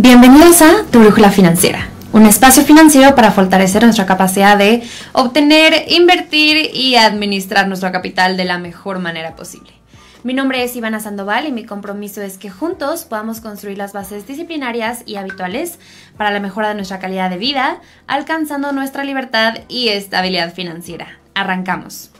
Bienvenidos a Tu Brújula Financiera, un espacio financiero para fortalecer nuestra capacidad de obtener, invertir y administrar nuestro capital de la mejor manera posible. Mi nombre es Ivana Sandoval y mi compromiso es que juntos podamos construir las bases disciplinarias y habituales para la mejora de nuestra calidad de vida, alcanzando nuestra libertad y estabilidad financiera. Arrancamos.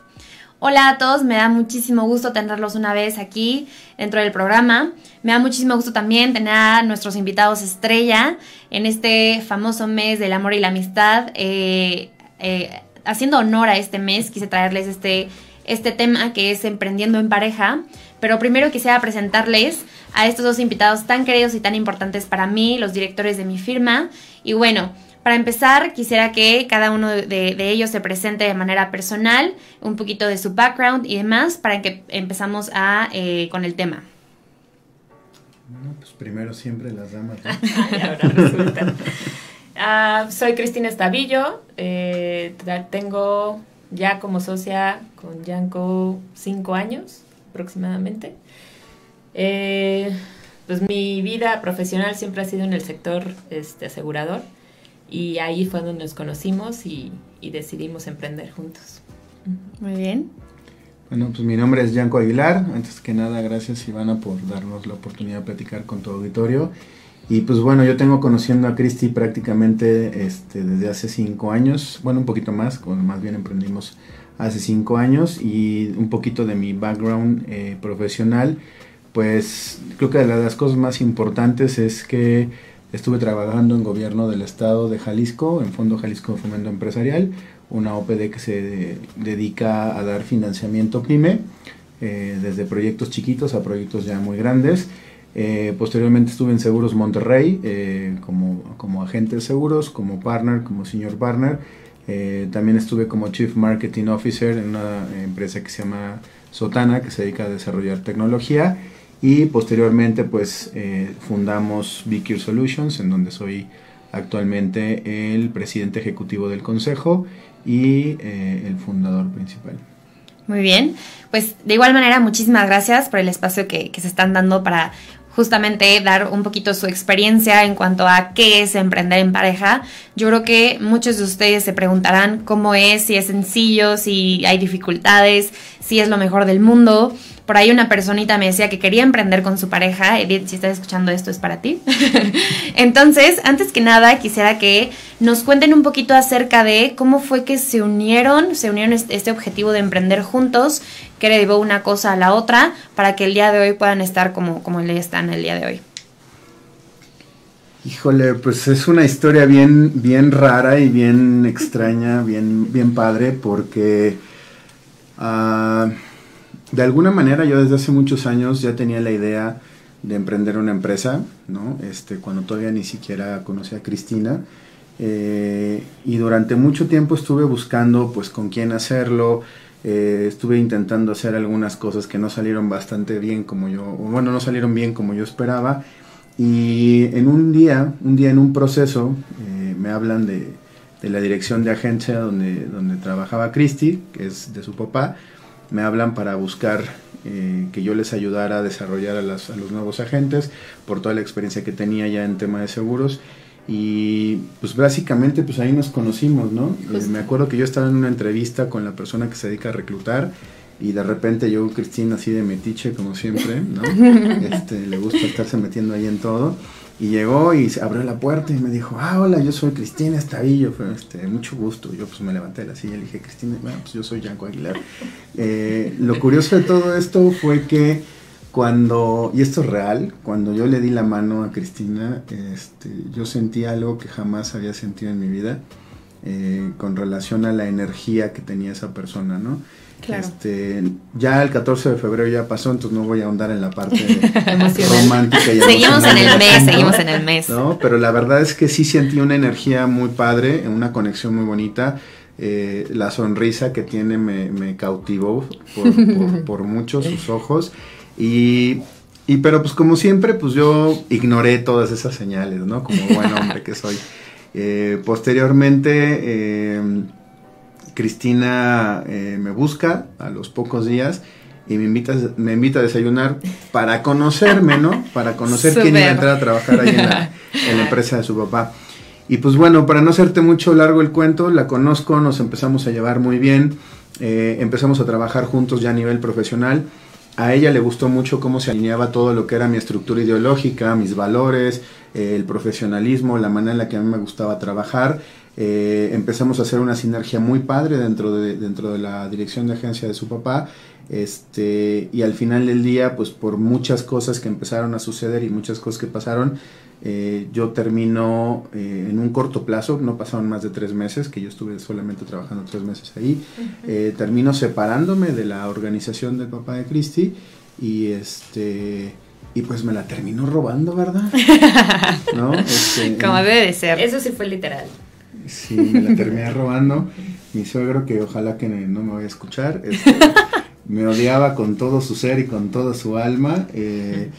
Hola a todos, me da muchísimo gusto tenerlos una vez aquí dentro del programa. Me da muchísimo gusto también tener a nuestros invitados estrella en este famoso mes del amor y la amistad. Eh, eh, haciendo honor a este mes, quise traerles este, este tema que es emprendiendo en pareja. Pero primero quisiera presentarles a estos dos invitados tan queridos y tan importantes para mí, los directores de mi firma. Y bueno, para empezar, quisiera que cada uno de, ellos se presente de manera personal, un poquito de su background y demás, para que empezamos a, eh, con el tema. Bueno, pues primero siempre las damas. Ah, soy Cristina Estavillo, eh, tengo ya como socia con Yanko cinco años aproximadamente. Eh, pues mi vida profesional siempre ha sido en el sector este, asegurador y ahí fue donde nos conocimos y, decidimos emprender juntos. Muy bien. Bueno, pues mi nombre es Yanko Aguilar. Antes que nada, gracias Ivana por darnos la oportunidad de platicar con tu auditorio. Y pues bueno, yo tengo conociendo a Cristi prácticamente este, desde hace cinco años, bueno, un poquito más, cuando más bien emprendimos hace cinco años y un poquito de mi background eh, profesional, pues creo que de las cosas más importantes es que Estuve trabajando en gobierno del estado de Jalisco, en Fondo Jalisco de Fomento Empresarial, una OPD que se dedica a dar financiamiento PYME, eh, desde proyectos chiquitos a proyectos ya muy grandes. Eh, posteriormente estuve en Seguros Monterrey eh, como, como agente de seguros, como partner, como senior partner. también estuve como Chief Marketing Officer en una empresa que se llama Sotana, que se dedica a desarrollar tecnología y posteriormente pues eh, fundamos BQ Solutions en donde soy actualmente el presidente ejecutivo del consejo y eh, el fundador principal. Muy bien, pues de igual manera muchísimas gracias por el espacio que se están dando para justamente dar un poquito su experiencia en cuanto a qué es emprender en pareja. Yo creo que muchos de ustedes se preguntarán cómo es, si es sencillo, si hay dificultades, si es lo mejor del mundo. Por ahí una personita me decía que quería emprender con su pareja. Edith, si estás escuchando esto, es para ti. Entonces, antes que nada, quisiera que nos cuenten un poquito acerca de cómo fue que se unieron, se unieron este, objetivo de emprender juntos, que le dio una cosa a la otra, para que el día de hoy puedan estar como, como están el día de hoy. Híjole, pues es una historia bien, bien rara y bien extraña, bien, bien padre, porque uh, de alguna manera yo desde hace muchos años ya tenía la idea de emprender una empresa, ¿no? Este, cuando todavía ni siquiera conocí a Cristina. Eh, y durante mucho tiempo estuve buscando pues con quién hacerlo, eh, estuve intentando hacer algunas cosas que no salieron bastante bien como yo, bueno, no salieron bien como yo esperaba. Y en un día, un día en un proceso, eh, me hablan de, de, la dirección de agencia donde, donde trabajaba Cristi, que es de su papá, me hablan para buscar eh, que yo les ayudara a desarrollar a, los nuevos agentes por toda la experiencia que tenía ya en tema de seguros. Y pues básicamente pues ahí nos conocimos, ¿no? Eh, me acuerdo que yo estaba en una entrevista con la persona que se dedica a reclutar y de repente yo, Cristina, así de metiche como siempre, ¿no? Este, le gusta estarse metiendo ahí en todo. Y llegó y abrió la puerta y me dijo, ah, hola, yo soy Cristina Estavillo, fue este, mucho gusto. Yo pues me levanté de la silla y le dije, Cristina, bueno, pues yo soy Yanko Aguilar. Eh, lo curioso de todo esto fue que cuando, y esto es real, cuando yo le di la mano a Cristina, este, yo sentí algo que jamás había sentido en mi vida eh, con relación a la energía que tenía esa persona, ¿no? Claro. Este, ya el 14 de febrero ya pasó, entonces no voy a ahondar en la parte romántica. y Seguimos en el mes, seguimos en el mes. ¿no? Pero la verdad es que sí sentí una energía muy padre, una conexión muy bonita. Eh, la sonrisa que tiene me, me cautivó por, por- por mucho sus ojos. Y, y pero pues como siempre, pues yo ignoré todas esas señales, ¿no? Como buen hombre que soy. Eh, posteriormente, eh, Cristina eh, me busca a los pocos días y me invita, me invita a desayunar para conocerme, ¿no? Para conocer quién iba a entrar a trabajar ahí en la, en la empresa de su papá. Y pues bueno, para no hacerte mucho largo el cuento, la conozco, nos empezamos a llevar muy bien, eh, empezamos a trabajar juntos ya a nivel profesional. A ella le gustó mucho cómo se alineaba todo lo que era mi estructura ideológica, mis valores, eh, el profesionalismo, la manera en la que a mí me gustaba trabajar. Eh, empezamos a hacer una sinergia muy padre dentro de, dentro de la dirección de agencia de su papá. Este, y al final del día, pues por muchas cosas que empezaron a suceder y muchas cosas que pasaron, eh, yo termino eh, en un corto plazo, no pasaron más de tres meses, que yo estuve solamente trabajando tres meses ahí, eh, termino separándome de la organización del papá de Cristi y este y pues me la terminó robando, ¿verdad? ¿No? Este, Como debe de ser. Eso sí fue literal. Sí, me la terminé robando. Mi suegro, que ojalá que no me vaya a escuchar, este, me odiaba con todo su ser y con toda su alma. eh,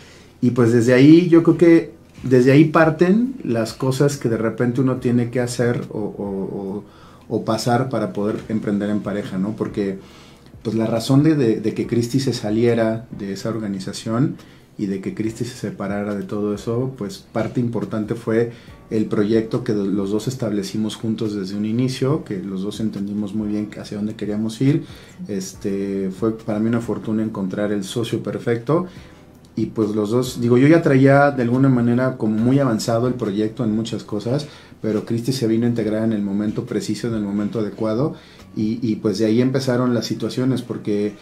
y pues desde ahí, yo creo que desde ahí parten las cosas que de repente uno tiene que hacer o, o- pasar para poder emprender en pareja, ¿no? Porque pues la razón de, que Cristi se saliera de esa organización y de que Cristi se separara de todo eso, pues parte importante fue el proyecto que los dos establecimos juntos desde un inicio, que los dos entendimos muy bien hacia dónde queríamos ir. Este, fue para mí una fortuna encontrar el socio perfecto y pues los dos, digo, yo ya traía de alguna manera como muy avanzado el proyecto en muchas cosas, pero Cristi se vino a integrar en el momento preciso, en el momento adecuado, y, y pues de ahí empezaron las situaciones, porque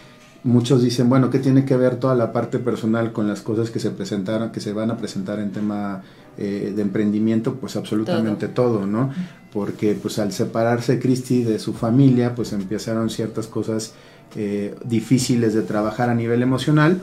muchos dicen, bueno, ¿qué tiene que ver toda la parte personal con las cosas que se presentaron, que se van a presentar en tema eh, de emprendimiento? Pues absolutamente todo, ¿no? Porque pues al separarse Cristi de su familia, pues empezaron ciertas cosas eh, difíciles de trabajar a nivel emocional,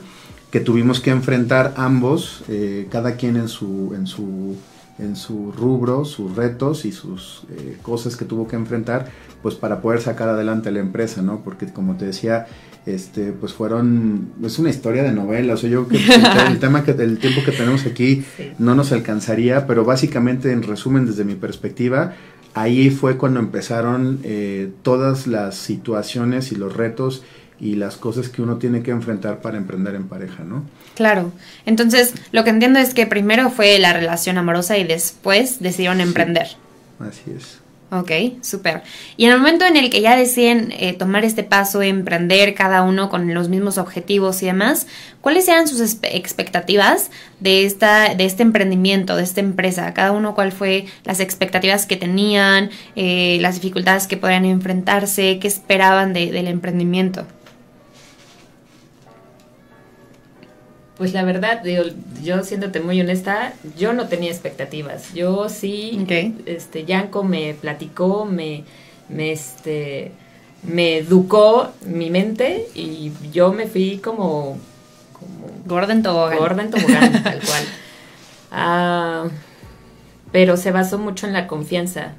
que tuvimos que enfrentar ambos, eh, cada quien en su, en su en su rubro, sus retos y sus eh, cosas que tuvo que enfrentar, pues para poder sacar adelante la empresa, ¿no? Porque como te decía, este, pues fueron, es una historia de novela, o sea, yo creo que el, te- el tema que, el tiempo que tenemos aquí Sí. no nos alcanzaría, pero básicamente en resumen desde mi perspectiva, ahí fue cuando empezaron eh, todas las situaciones y los retos y las cosas que uno tiene que enfrentar para emprender en pareja, ¿no? Claro. Entonces, lo que entiendo es que primero fue la relación amorosa y después decidieron emprender. Así es. Ok, súper. Y en el momento en el que ya deciden eh, tomar este paso, emprender cada uno con los mismos objetivos y demás, ¿cuáles eran sus expectativas de, esta, de este emprendimiento, de esta empresa? Cada uno, ¿cuál fue las expectativas que tenían, eh, las dificultades que podían enfrentarse, qué esperaban de- del emprendimiento? Pues la verdad, digo, yo siéndote muy honesta, yo no tenía expectativas. Yo sí, Ok. este, Yanko me platicó, me, me, este, me educó mi mente y yo me fui como, como Gordon Tobogán. gorda en tobogán, tal cual. Ah, pero se basó mucho en la confianza.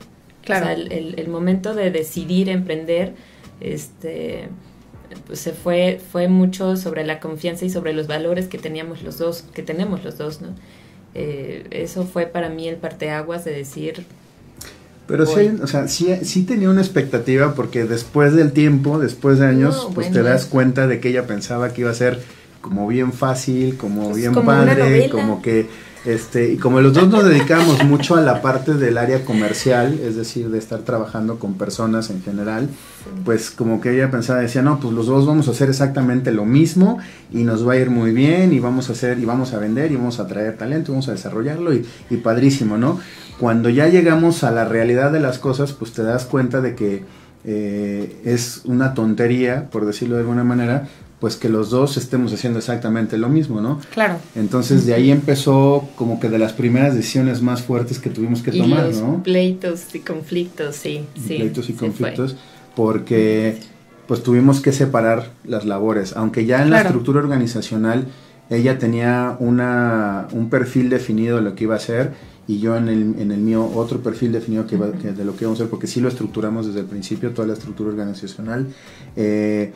Claro. O sea, el, el- el momento de decidir emprender, este, pues se fue, fue mucho sobre la confianza y sobre los valores que teníamos los dos, que tenemos los dos, ¿no? Eh, eso fue para mí el parteaguas de decir, Pero sí, Voy. o sea, sí, sí tenía una expectativa porque después del tiempo, después de años, No, pues bueno. te das cuenta de que ella pensaba que iba a ser como bien fácil, como Pues bien como padre, como que, este, y como los dos nos dedicamos mucho a la parte del área comercial, es decir, de estar trabajando con personas en general, pues como que ella pensaba, decía, no, pues los dos vamos a hacer exactamente lo mismo y nos va a ir muy bien y vamos a hacer, y vamos a vender y vamos a traer talento, y vamos a desarrollarlo y, y padrísimo, ¿no? Cuando ya llegamos a la realidad de las cosas, pues te das cuenta de que eh, es una tontería, por decirlo de alguna manera, pues que los dos estemos haciendo exactamente lo mismo, ¿no? Claro. Entonces de ahí empezó como que de las primeras decisiones más fuertes que tuvimos que y tomar, los ¿no? pleitos y conflictos, sí, sí. pleitos y sí conflictos, porque pues tuvimos que separar las labores, aunque ya en la estructura organizacional ella tenía una, un perfil definido de lo que iba a hacer y yo en el, en el mío otro perfil definido que, de lo que íbamos a hacer, porque sí lo estructuramos desde el principio, toda la estructura organizacional. Eh,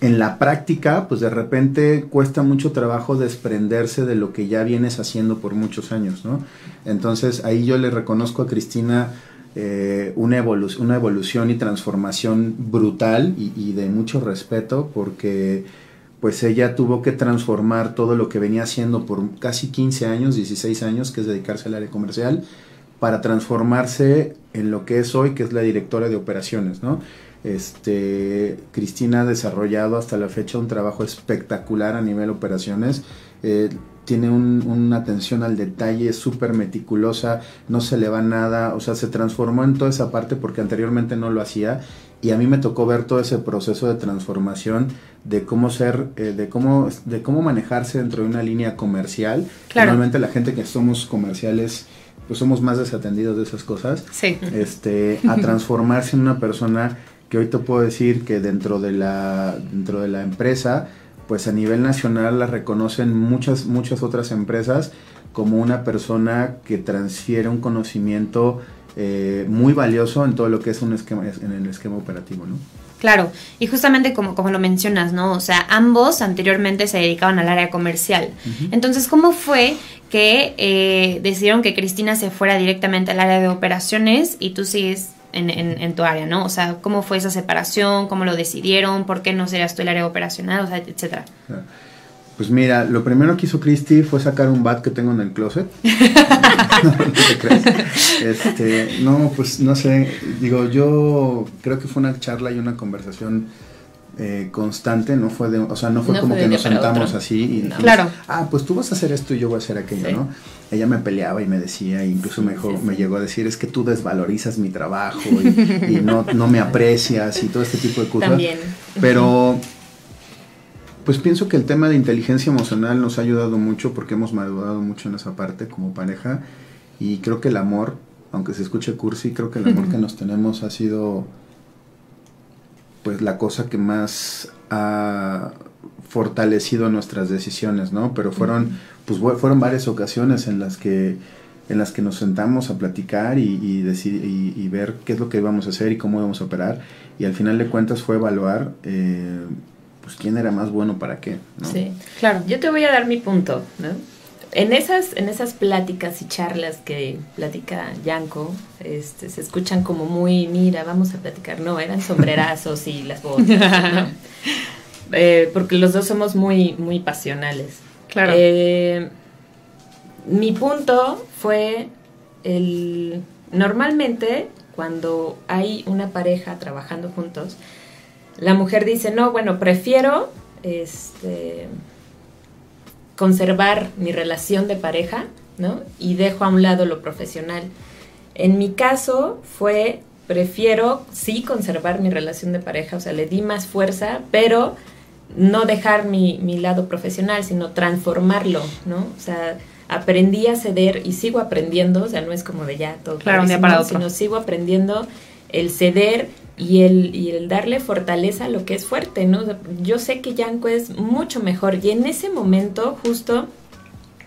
en la práctica, pues de repente cuesta mucho trabajo desprenderse de lo que ya vienes haciendo por muchos años, ¿no? Entonces ahí yo le reconozco a Cristina eh, una, una evolución y transformación brutal y, de mucho respeto porque pues ella tuvo que transformar todo lo que venía haciendo por casi 15 años, 16 años, que es dedicarse al área comercial, para transformarse en lo que es hoy, que es la directora de operaciones, ¿no? Este, Cristina ha desarrollado hasta la fecha un trabajo espectacular a nivel operaciones. Eh, tiene una atención al detalle súper meticulosa, no se le va nada, o sea, se transformó en toda esa parte porque anteriormente no lo hacía y a mí me tocó ver todo ese proceso de transformación de cómo ser, eh, de cómo, de cómo manejarse dentro de una línea comercial. Normalmente la gente que somos comerciales, pues somos más desatendidos de esas cosas. Sí. Este, a transformarse en una persona que hoy te puedo decir que dentro de la, dentro de la empresa, pues a nivel nacional la reconocen muchas, muchas otras empresas como una persona que transfiere un conocimiento eh, muy valioso en todo lo que es un esquema, en el esquema operativo, ¿no? Claro, y justamente como, como lo mencionas, ¿no? O sea, ambos anteriormente se dedicaban al área comercial. Entonces, ¿cómo fue que eh, decidieron que Cristina se fuera directamente al área de operaciones y tú sigues en, tu área, ¿no? O sea, ¿cómo fue esa separación? ¿Cómo lo decidieron? ¿Por qué no serías tú el área operacional? O sea, etcétera. Pues mira, lo primero que hizo Christy fue sacar un bat que tengo en el closet. no, te crees? Este, no, pues no sé. Digo, yo creo que fue una charla y una conversación eh, constante, no fue de, o sea, no fue como que nos sentamos así y claro. ah, pues tú vas a hacer esto y yo voy a hacer aquello, ¿no? Ella me peleaba y me decía, incluso me, me llegó a decir, es que tú desvalorizas mi trabajo y, no, no, me aprecias y todo este tipo de cosas. También. Pero, pues pienso que el tema de inteligencia emocional nos ha ayudado mucho porque hemos madurado mucho en esa parte como pareja y creo que el amor, aunque se escuche cursi, creo que el amor que nos tenemos ha sido pues la cosa que más ha fortalecido nuestras decisiones, ¿no? Pero fueron, pues fueron varias ocasiones en las que en las que nos sentamos a platicar y, y, y, ver qué es lo que íbamos a hacer y cómo íbamos a operar. Y al final de cuentas fue evaluar eh, pues quién era más bueno para qué. ¿no? Sí, claro. Yo te voy a dar mi punto, ¿no? En esas, en esas pláticas y charlas que platica Yanko, este, se escuchan como muy, mira, vamos a platicar. No, eran sombrerazos y las botas, eh, porque los dos somos muy, muy pasionales. Claro. Eh, mi punto fue el... Normalmente, cuando hay una pareja trabajando juntos, la mujer dice, no, bueno, prefiero... Este, conservar mi relación de pareja, ¿no? Y dejo a un lado lo profesional. En mi caso fue, prefiero sí conservar mi relación de pareja, o sea, le di más fuerza, pero no dejar mi, lado profesional, sino transformarlo, ¿no? O sea, aprendí a ceder y sigo aprendiendo, o sea, no es como de ya todo claro, un día para otro. sino sigo aprendiendo el ceder y el, y el darle fortaleza a lo que es fuerte, ¿no? yo sé que Yanko es mucho mejor y en ese momento justo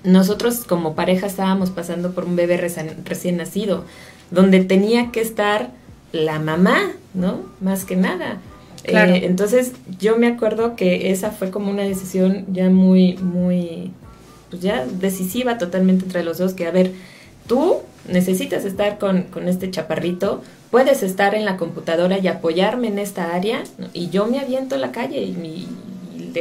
nosotros como pareja estábamos pasando por un bebé recién, nacido, donde tenía que estar la mamá, ¿no? Más que nada. Claro. Eh, entonces yo me acuerdo que esa fue como una decisión ya muy, muy, pues ya decisiva totalmente entre los dos, que a ver, tú necesitas estar con, con este chaparrito, puedes estar en la computadora y apoyarme en esta área y yo me aviento a la calle y, y,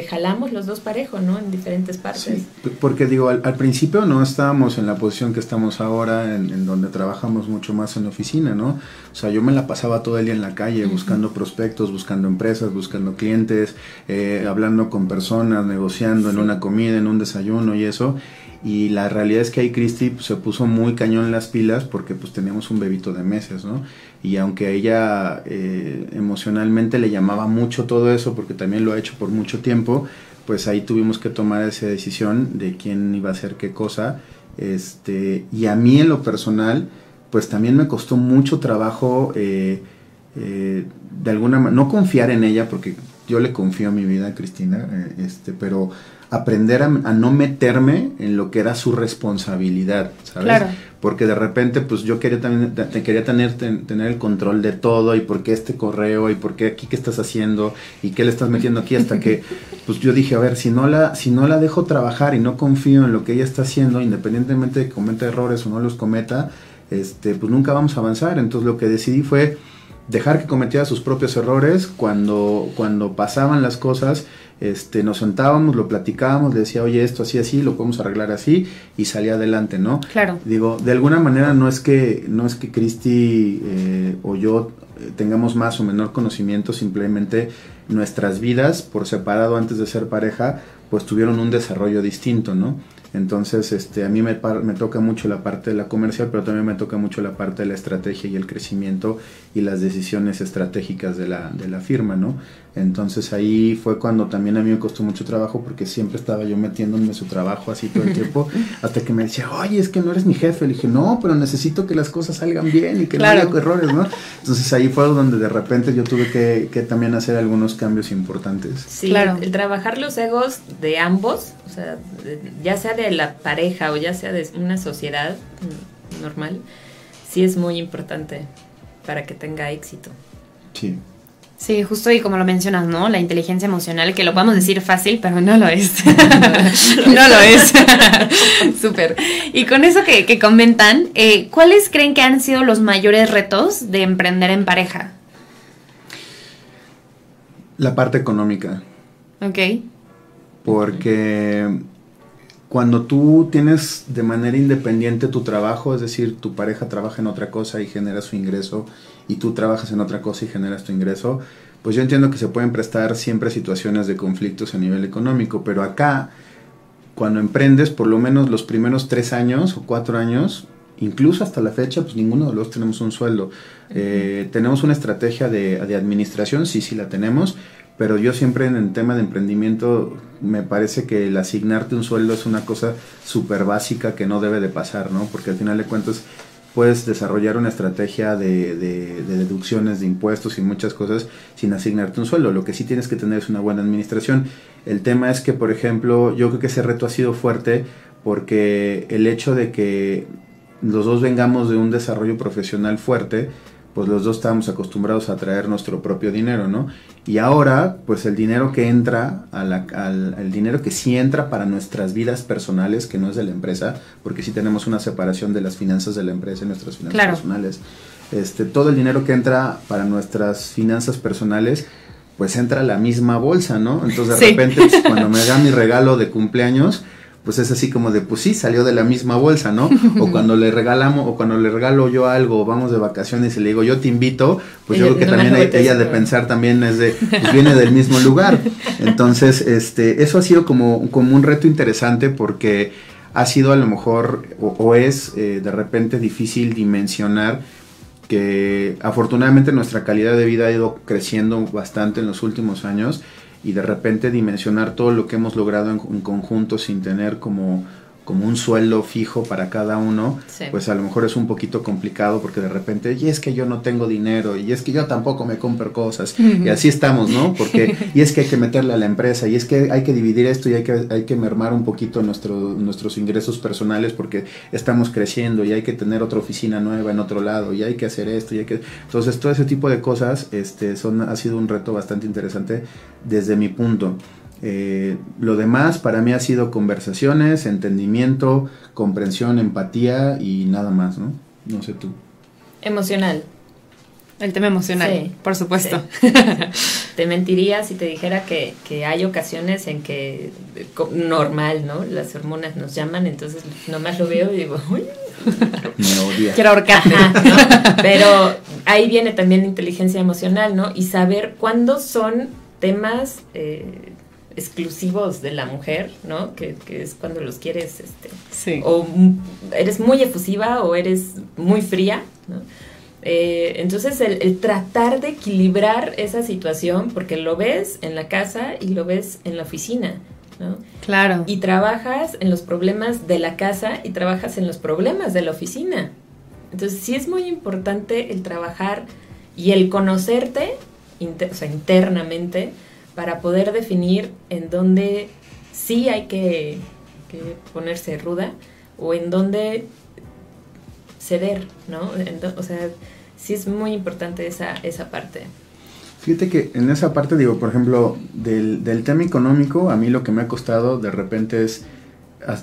jalamos los dos parejos, ¿no? En diferentes partes. Sí, porque digo, al, principio no estábamos en la posición que estamos ahora, en, donde trabajamos mucho más en oficina, ¿no? O sea, yo me la pasaba todo el día en la calle buscando prospectos, buscando empresas, buscando clientes, eh, hablando con personas, negociando en una comida, en un desayuno y eso. Y la realidad es que ahí Christy pues, se puso muy cañón en las pilas porque pues teníamos un bebito de meses, ¿no? Y aunque a ella eh, emocionalmente le llamaba mucho todo eso, porque también lo ha hecho por mucho tiempo, pues ahí tuvimos que tomar esa decisión de quién iba a hacer qué cosa. Este, y a mí en lo personal, pues también me costó mucho trabajo eh, eh, de alguna manera, no confiar en ella, porque yo le confío mi vida a Cristina, eh, este, pero aprender a, no meterme en lo que era su responsabilidad, ¿sabes? Claro. Porque de repente, pues yo quería también, te, quería tener, tener el control de todo, y por qué este correo, y por qué aquí qué estás haciendo, y qué le estás metiendo aquí, hasta que, pues yo dije, a ver, si no la, si no la dejo trabajar y no confío en lo que ella está haciendo, independientemente de que cometa errores o no los cometa, este, pues nunca vamos a avanzar. Entonces lo que decidí fue dejar que cometiera sus propios errores cuando, cuando pasaban las cosas este, nos sentábamos, lo platicábamos, le decía, oye, esto así, así, lo podemos arreglar así, y salía adelante, ¿no? Claro. Digo, de alguna manera no es que, no es que Cristi eh, o yo eh, tengamos más o menor conocimiento, simplemente nuestras vidas, por separado antes de ser pareja, pues tuvieron un desarrollo distinto, ¿no? Entonces, este, a mí me, me, toca mucho la parte de la comercial, pero también me toca mucho la parte de la estrategia y el crecimiento y las decisiones estratégicas de la, de la firma, ¿no? Entonces ahí fue cuando también a mí me costó mucho trabajo porque siempre estaba yo metiéndome en su trabajo así todo el tiempo, hasta que me decía, oye, es que no eres mi jefe. Le dije, no, pero necesito que las cosas salgan bien y que no haya errores, ¿no? Entonces ahí fue donde de repente yo tuve que, que también hacer algunos cambios importantes. Sí, claro. el trabajar los egos de ambos, o sea, ya sea de la pareja o ya sea de una sociedad normal, sí es muy importante para que tenga éxito. Sí. Sí, justo y como lo mencionas, ¿no? La inteligencia emocional, que lo podemos decir fácil, pero no lo es. no lo es. Súper. Y con eso que, comentan, eh, ¿cuáles creen que han sido los mayores retos de emprender en pareja? La parte económica. Ok. Porque cuando tú tienes de manera independiente tu trabajo, es decir, tu pareja trabaja en otra cosa y genera su ingreso, y tú trabajas en otra cosa y generas tu ingreso, pues yo entiendo que se pueden prestar siempre situaciones de conflictos a nivel económico, pero acá, cuando emprendes, por lo menos los primeros tres años o cuatro años, incluso hasta la fecha, pues ninguno de los tenemos un sueldo. Eh, tenemos una estrategia de, de, administración, sí, sí la tenemos, pero yo siempre en el tema de emprendimiento me parece que el asignarte un sueldo es una cosa súper básica que no debe de pasar, ¿no? Porque al final de cuentas puedes desarrollar una estrategia de, deducciones de impuestos y muchas cosas sin asignarte un sueldo. Lo que sí tienes que tener es una buena administración. El tema es que, por ejemplo, yo creo que ese reto ha sido fuerte porque el hecho de que los dos vengamos de un desarrollo profesional fuerte, pues los dos estábamos acostumbrados a traer nuestro propio dinero, ¿no? Y ahora, pues el dinero que entra, al, el dinero que sí entra para nuestras vidas personales, que no es de la empresa, porque sí tenemos una separación de las finanzas de la empresa y nuestras finanzas personales, este, todo el dinero que entra para nuestras finanzas personales, pues entra a la misma bolsa, ¿no? Entonces de repente, pues, cuando me da mi regalo de cumpleaños, pues es así como de, pues sí, salió de la misma bolsa, ¿no? O cuando le regalamos, o cuando le regalo yo algo, vamos de vacaciones y le digo, yo te invito, pues yo creo que también ella de pensar también es de, pues viene del mismo lugar. Entonces, este, eso ha sido como, como un reto interesante porque ha sido a lo mejor, o, es eh, de repente difícil dimensionar que afortunadamente nuestra calidad de vida ha ido creciendo bastante en los últimos años y de repente dimensionar todo lo que hemos logrado en, conjunto sin tener como como un sueldo fijo para cada uno, pues a lo mejor es un poquito complicado porque de repente, y es que yo no tengo dinero, y es que yo tampoco me compro cosas, y así estamos, ¿no? Porque, y es que hay que meterle a la empresa, y es que hay que dividir esto y hay que, hay que mermar un poquito nuestro, nuestros ingresos personales porque estamos creciendo y hay que tener otra oficina nueva en otro lado, y hay que hacer esto, y hay que... Entonces, todo ese tipo de cosas este, son, ha sido un reto bastante interesante desde mi punto. Eh, lo demás para mí ha sido conversaciones, entendimiento, comprensión, empatía y nada más, ¿no? No sé tú. Emocional. El tema emocional, por supuesto. te mentiría si te dijera que, hay ocasiones en que normal, ¿no? Las hormonas nos llaman, entonces nomás lo veo y digo, uy, me odia. Quiero ahorcarte. Pero ahí viene también la inteligencia emocional, ¿no? Y saber cuándo son temas eh, exclusivos de la mujer, ¿no? Que, es cuando los quieres, este, sí. o eres muy efusiva o eres muy fría, ¿no? Eh, entonces el, tratar de equilibrar esa situación, porque lo ves en la casa y lo ves en la oficina, ¿no? Claro. Y trabajas en los problemas de la casa y trabajas en los problemas de la oficina. Entonces sí es muy importante el trabajar y el conocerte o sea, internamente para poder definir en dónde sí hay que, ponerse ruda o en dónde ceder, ¿no? o sea, sí es muy importante esa, esa parte. Fíjate que en esa parte, digo, por ejemplo, del, del tema económico, a mí lo que me ha costado de repente es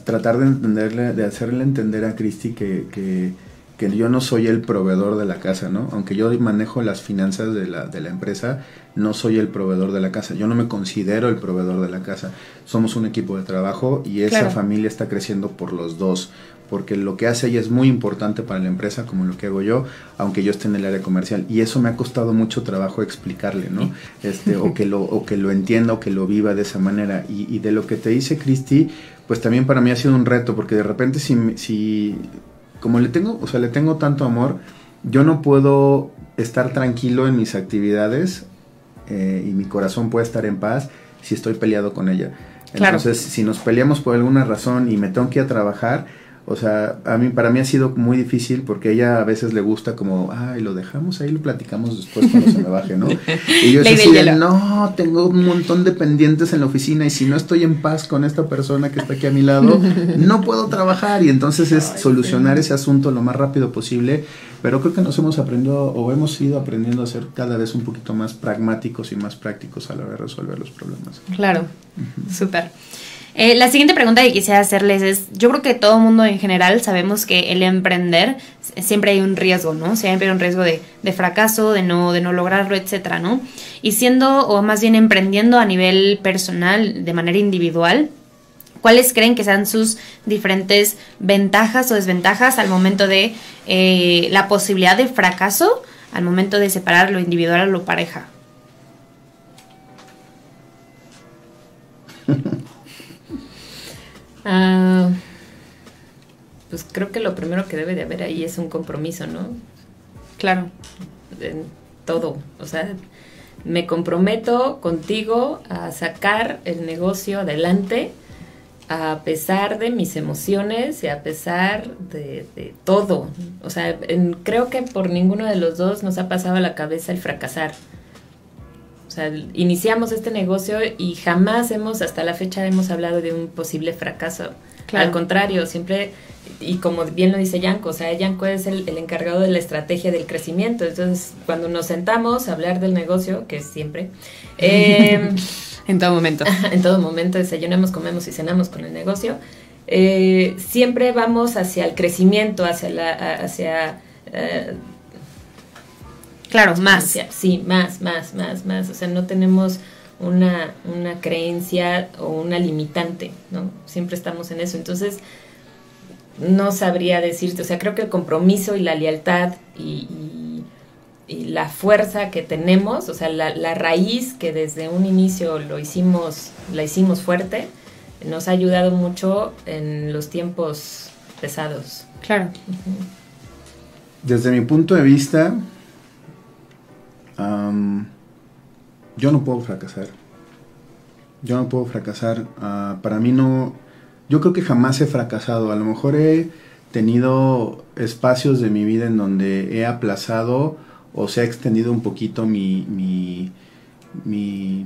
tratar de entenderle, de hacerle entender a Cristi que, que, que, yo no soy el proveedor de la casa, ¿no? Aunque yo manejo las finanzas de la, de la empresa, no soy el proveedor de la casa. Yo no me considero el proveedor de la casa. Somos un equipo de trabajo y esa familia está creciendo por los dos porque lo que hace ella es muy importante para la empresa, como lo que hago yo, aunque yo esté en el área comercial. Y eso me ha costado mucho trabajo explicarle, ¿no? Este, o, que lo, o que lo entienda o que lo viva de esa manera. Y, de lo que te dice Cristi, pues también para mí ha sido un reto, porque de repente si, si, como le tengo, o sea, le tengo tanto amor, yo no puedo estar tranquilo en mis actividades eh, y mi corazón puede estar en paz si estoy peleado con ella. Entonces, si nos peleamos por alguna razón y me tengo que ir a trabajar, o sea, a mí, para mí ha sido muy difícil porque ella a veces le gusta como, ay, lo dejamos ahí, lo platicamos después cuando se me baje, ¿no? Y yo decía, no, tengo un montón de pendientes en la oficina y si no estoy en paz con esta persona que está aquí a mi lado, no puedo trabajar. Y entonces es solucionar ese asunto lo más rápido posible. Pero creo que nos hemos aprendido o hemos ido aprendiendo a ser cada vez un poquito más pragmáticos y más prácticos a la hora de resolver los problemas. Claro, súper. Eh, la siguiente pregunta que quisiera hacerles es, yo creo que todo mundo en general sabemos que el emprender siempre hay un riesgo, ¿no? Siempre hay un riesgo de, fracaso, de no, de no lograrlo, etcétera, ¿no? Y siendo, o más bien emprendiendo a nivel personal, de manera individual, ¿cuáles creen que sean sus diferentes ventajas o desventajas al momento de eh, la posibilidad de fracaso, al momento de separar lo individual a lo pareja? Ah, pues creo que lo primero que debe de haber ahí es un compromiso, ¿no? Claro. En todo. O sea, me comprometo contigo a sacar el negocio adelante a pesar de mis emociones y a pesar de, todo. O sea, creo que por ninguno de los dos nos ha pasado a la cabeza el fracasar. O sea, iniciamos este negocio y jamás hemos, hasta la fecha, hemos hablado de un posible fracaso. Al contrario, siempre, y como bien lo dice Yanko, o sea, Yanko es el, encargado de la estrategia del crecimiento. Entonces, cuando nos sentamos a hablar del negocio, que es siempre, em, en todo momento. en todo momento desayunamos, comemos y cenamos con el negocio. Eh, siempre vamos hacia el crecimiento, hacia la, hacia eh, Claro, más. sí, más, más, más, más. O sea, no tenemos una, una creencia o una limitante, ¿no? Siempre estamos en eso. Entonces, no sabría decirte, o sea, creo que el compromiso y la lealtad y, la fuerza que tenemos, o sea, la, raíz que desde un inicio lo hicimos, la hicimos fuerte, nos ha ayudado mucho en los tiempos pesados. Claro. Desde mi punto de vista, yo no puedo fracasar. Yo no puedo fracasar. Ah, para mí no... Yo creo que jamás he fracasado. A lo mejor he tenido espacios de mi vida en donde he aplazado o se ha extendido un poquito mi, mi, mi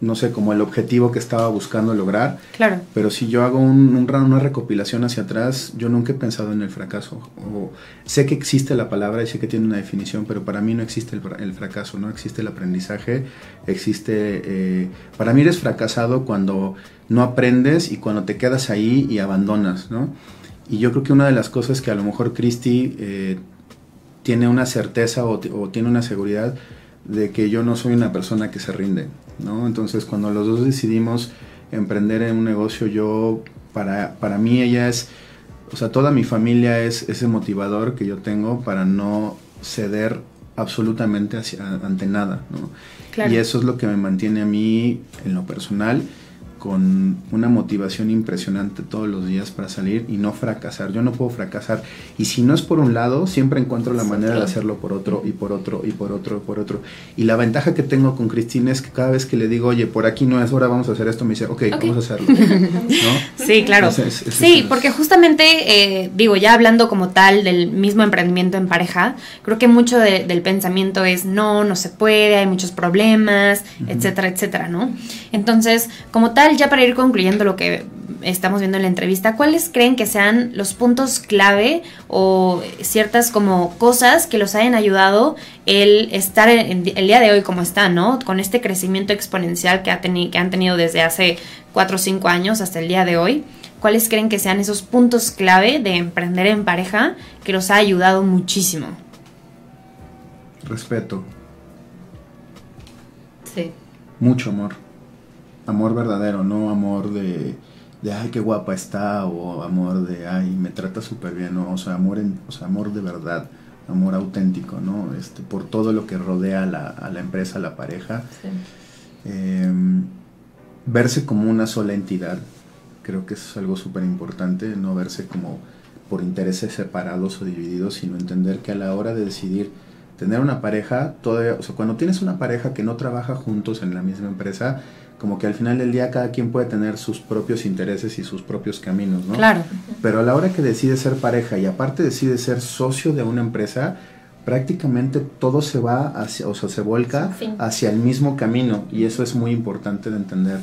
no sé, como el objetivo que estaba buscando lograr. Claro. Pero si yo hago un, una recopilación hacia atrás, yo nunca he pensado en el fracaso. O, sé que existe la palabra y sé que tiene una definición, pero para mí no existe el, fracaso, no existe el aprendizaje, existe... Eh, para mí eres fracasado cuando no aprendes y cuando te quedas ahí y abandonas, ¿no? Y yo creo que una de las cosas que a lo mejor Christy eh, tiene una certeza o, o tiene una seguridad de que yo no soy una persona que se rinde, ¿no? Entonces cuando los dos decidimos emprender en un negocio, yo, para, para mí ella es, o sea, toda mi familia es ese motivador que yo tengo para no ceder absolutamente hacia, ante nada, ¿no? Y eso es lo que me mantiene a mí en lo personal con una motivación impresionante todos los días para salir y no fracasar. Yo no puedo fracasar. Y si no es por un lado, siempre encuentro la manera de hacerlo por otro y por otro y por otro y por otro. Y la ventaja que tengo con Cristina es que cada vez que le digo, oye, por aquí no es hora, vamos a hacer esto, me dice, ok, vamos a hacerlo. Sí, claro. sí, porque justamente, eh, digo, ya hablando como tal del mismo emprendimiento en pareja, creo que mucho del pensamiento es, no, no se puede, hay muchos problemas, etcétera, etcétera, ¿no? Entonces, como tal, ya para ir concluyendo lo que estamos viendo en la entrevista, ¿cuáles creen que sean los puntos clave o ciertas como cosas que los hayan ayudado el estar el día de hoy como están, ¿no? Con este crecimiento exponencial que, ha que han tenido desde hace 4 o 5 años hasta el día de hoy. ¿Cuáles creen que sean esos puntos clave de emprender en pareja que los ha ayudado muchísimo? Respeto. Sí. Mucho amor amor verdadero, no amor de, de ay, qué guapa está, o amor de, ay, me trata súper bien, o sea, amor, en, o sea, amor de verdad, amor auténtico, ¿no? Este, por todo lo que rodea a la, a la empresa, a la pareja. Em, verse como una sola entidad, creo que eso es algo súper importante, no verse como por intereses separados o divididos, sino entender que a la hora de decidir tener una pareja, todavía, o sea, cuando tienes una pareja que no trabaja juntos en la misma empresa, como que al final del día cada quien puede tener sus propios intereses y sus propios caminos, ¿no? Claro. Pero a la hora que decide ser pareja y aparte decide ser socio de una empresa, prácticamente todo se va hacia, o sea, se volca hacia el mismo camino y eso es muy importante de entender,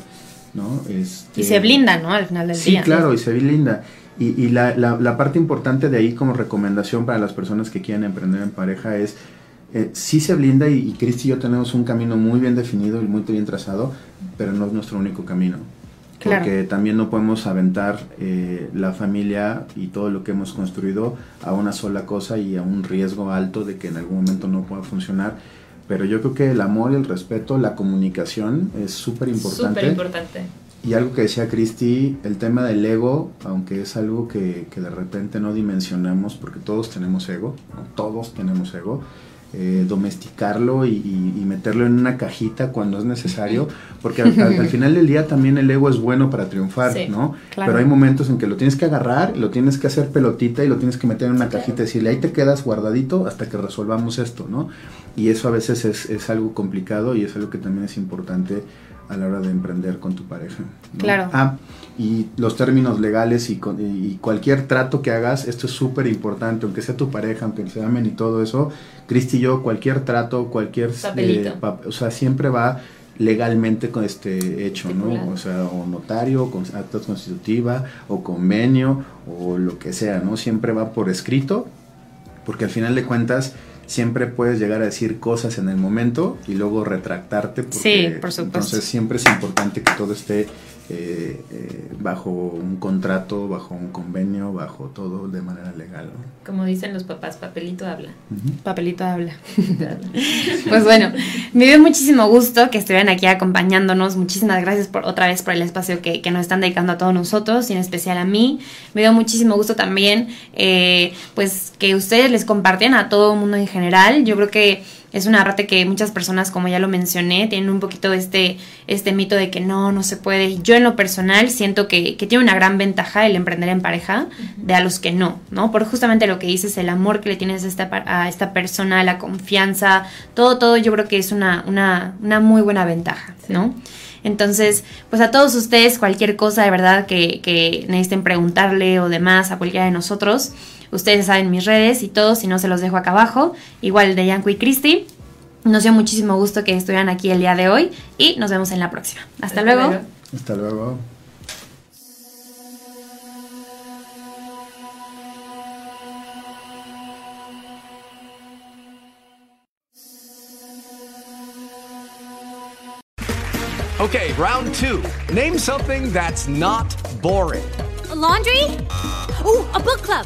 ¿no? Este, y se blinda, ¿no? Al final del día. Sí, claro, y se blinda. Y, y la, la, la parte importante de ahí como recomendación para las personas que quieren emprender en pareja es eh, sí se blinda y, y Cristi y yo tenemos un camino muy bien definido y muy bien trazado, pero no es nuestro único camino. Porque también no podemos aventar eh, la familia y todo lo que hemos construido a una sola cosa y a un riesgo alto de que en algún momento no pueda funcionar. Pero yo creo que el amor y el respeto, la comunicación es súper importante. Súper importante. Y algo que decía Cristi, el tema del ego, aunque es algo que, que, de repente no dimensionamos, porque todos tenemos ego, todos tenemos ego, eh, domesticarlo y, meterlo en una cajita cuando es necesario, porque al, final del día también el ego es bueno para triunfar, ¿no? Pero hay momentos en que lo tienes que agarrar, lo tienes que hacer pelotita y lo tienes que meter en una cajita y decirle, ahí te quedas guardadito hasta que resolvamos esto, ¿no? Y eso a veces es, es algo complicado y es algo que también es importante a la hora de emprender con tu pareja. Claro. Ah, y los términos legales y, y cualquier trato que hagas, esto es súper importante, aunque sea tu pareja, aunque se amen y todo eso, Cristi y yo, cualquier trato, cualquier... Eh, o sea, siempre va legalmente con este hecho, ¿no? O sea, o notario, con acta constitutiva, o convenio, o lo que sea, ¿no? Siempre va por escrito, porque al final de cuentas siempre puedes llegar a decir cosas en el momento y luego retractarte. Porque, sí, por supuesto. Entonces siempre es importante que todo esté eh, eh, bajo un contrato, bajo un convenio, bajo todo de manera legal. Como dicen los papás, papelito habla. Papelito habla. pues bueno, me dio muchísimo gusto que estuvieran aquí acompañándonos. Muchísimas gracias por otra vez por el espacio que, nos están dedicando a todos nosotros y en especial a mí. Me dio muchísimo gusto también eh, pues que ustedes les compartieran a todo el mundo en general. Yo creo que es una parte que muchas personas, como ya lo mencioné, tienen un poquito este, este mito de que no, no se puede. Yo en lo personal siento que, que tiene una gran ventaja el emprender en pareja de a los que no, ¿no? Por justamente lo que dices, el amor que le tienes a esta, a esta persona, la confianza, todo, todo yo creo que es una, una, una muy buena ventaja, ¿no? Entonces, pues a todos ustedes, cualquier cosa de verdad que, que necesiten preguntarle o demás a cualquiera de nosotros, Ustedes saben mis redes y todo, si no se los dejo acá abajo. Igual de Yanko y Cristi. Nos dio muchísimo gusto que estuvieran aquí el día de hoy y nos vemos en la próxima. Hasta, luego. Hasta luego. Okay, round two. Name something that's not boring. laundry? Ooh, a book club.